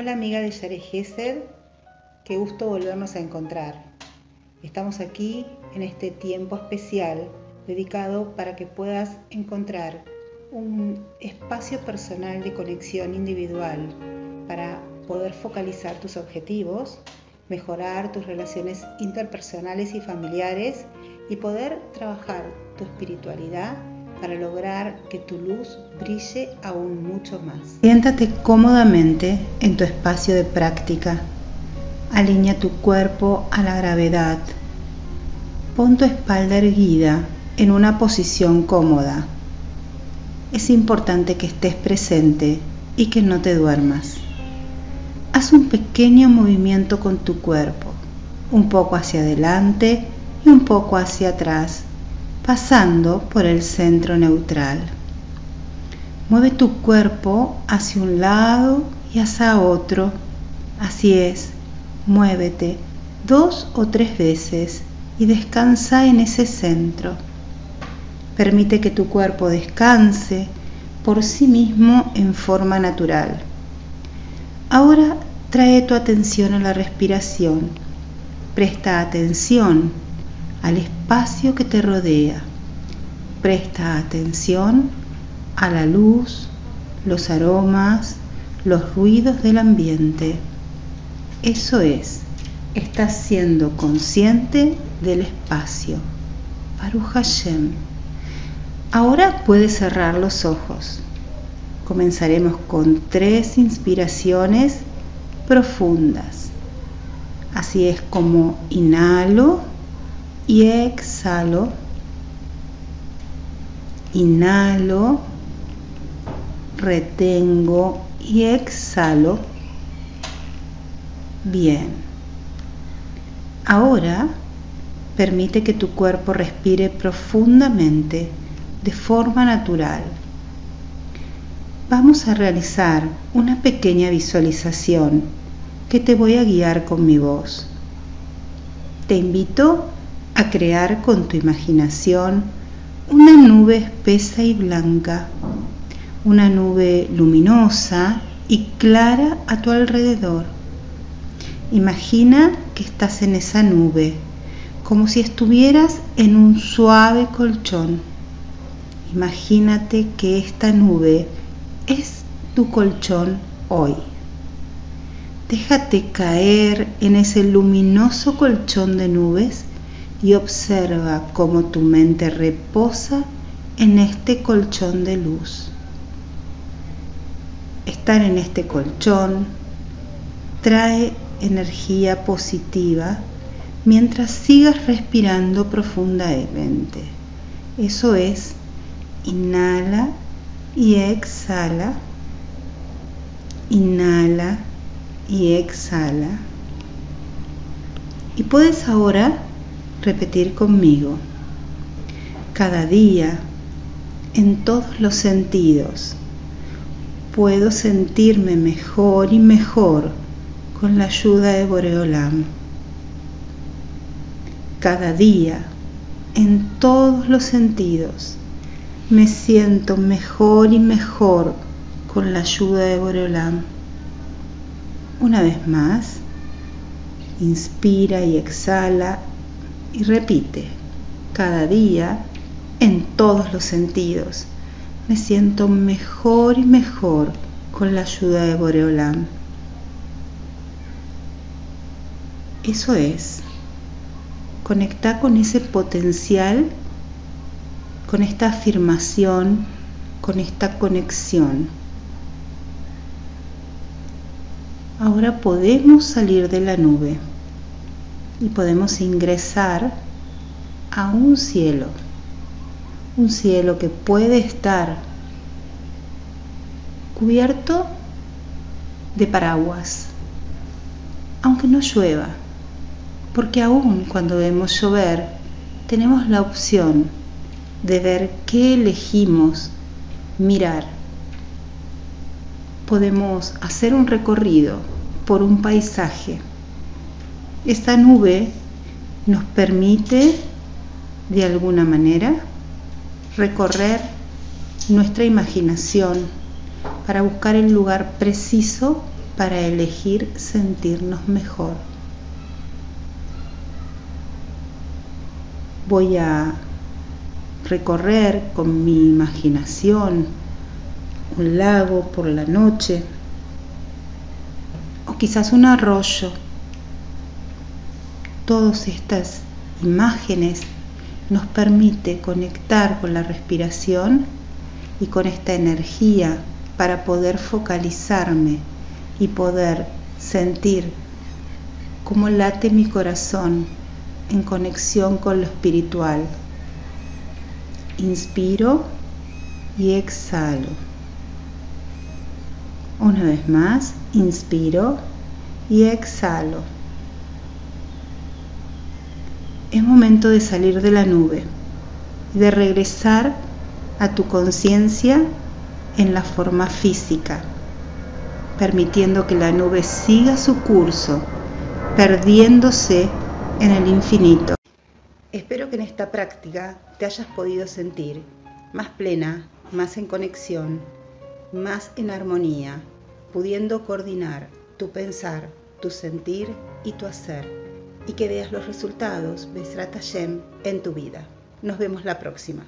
Hola amiga de Yare Gesed, qué gusto volvernos a encontrar. Estamos aquí en este tiempo especial dedicado para que puedas encontrar un espacio personal de conexión individual para poder focalizar tus objetivos, mejorar tus relaciones interpersonales y familiares y poder trabajar tu espiritualidad para lograr que tu luz brille aún mucho más. Siéntate cómodamente en tu espacio de práctica. Alinea tu cuerpo a la gravedad. Pon tu espalda erguida en una posición cómoda. Es importante que estés presente y que no te duermas. Haz un pequeño movimiento con tu cuerpo, un poco hacia adelante y un poco hacia atrás pasando por el centro neutral. Mueve tu cuerpo hacia un lado y hacia otro. Así es, muévete dos o tres veces y descansa en ese centro. Permite que tu cuerpo descanse por sí mismo en forma natural. Ahora trae tu atención a la respiración. Presta atención al espacio que te rodea. Presta atención a la luz, los aromas, los ruidos del ambiente. Eso es, estás siendo consciente del espacio. Baruch Hashem. Ahora puedes cerrar los ojos. Comenzaremos con tres inspiraciones profundas. Así es como inhalo y exhalo. Inhalo, retengo y exhalo. Bien. Ahora permite que tu cuerpo respire profundamente de forma natural. Vamos a realizar una pequeña visualización que te voy a guiar con mi voz. Te invito a crear con tu imaginación una nube espesa y blanca, una nube luminosa y clara a tu alrededor. Imagina que estás en esa nube, como si estuvieras en un suave colchón. Imagínate que esta nube es tu colchón hoy. Déjate caer en ese luminoso colchón de nubes y observa cómo tu mente reposa en este colchón de luz. Estar en este colchón trae energía positiva mientras sigas respirando profundamente. Eso es, inhala y exhala, inhala y exhala. Y puedes ahora repetir conmigo. Cada día, en todos los sentidos, puedo sentirme mejor y mejor con la ayuda de Boreolam. Cada día, en todos los sentidos, me siento mejor y mejor con la ayuda de Boreolam. Una vez más, inspira y exhala y repite cada día en todos los sentidos. Me siento mejor y mejor con la ayuda de Boreolam. Eso es, conecta con ese potencial, con esta afirmación, con esta conexión. Ahora podemos salir de la nube y podemos ingresar a un cielo, un cielo que puede estar cubierto de paraguas, aunque no llueva, porque aún cuando vemos llover tenemos la opción de ver qué elegimos mirar. Podemos hacer un recorrido por un paisaje esta nube nos permite de alguna manera recorrer nuestra imaginación para buscar el lugar preciso para elegir sentirnos mejor. Voy a recorrer con mi imaginación un lago por la noche o quizás un arroyo. Todas estas imágenes nos permite conectar con la respiración y con esta energía para poder focalizarme y poder sentir cómo late mi corazón en conexión con lo espiritual. Inspiro y exhalo. Una vez más, inspiro y exhalo. Es momento de salir de la nube de regresar a tu conciencia en la forma física, permitiendo que la nube siga su curso, perdiéndose en el infinito. Espero que en esta práctica te hayas podido sentir más plena, más en conexión, más en armonía, pudiendo coordinar tu pensar, tu sentir y tu hacer, y que veas los resultados, Besrat Hashem, en tu vida. Nos vemos la próxima.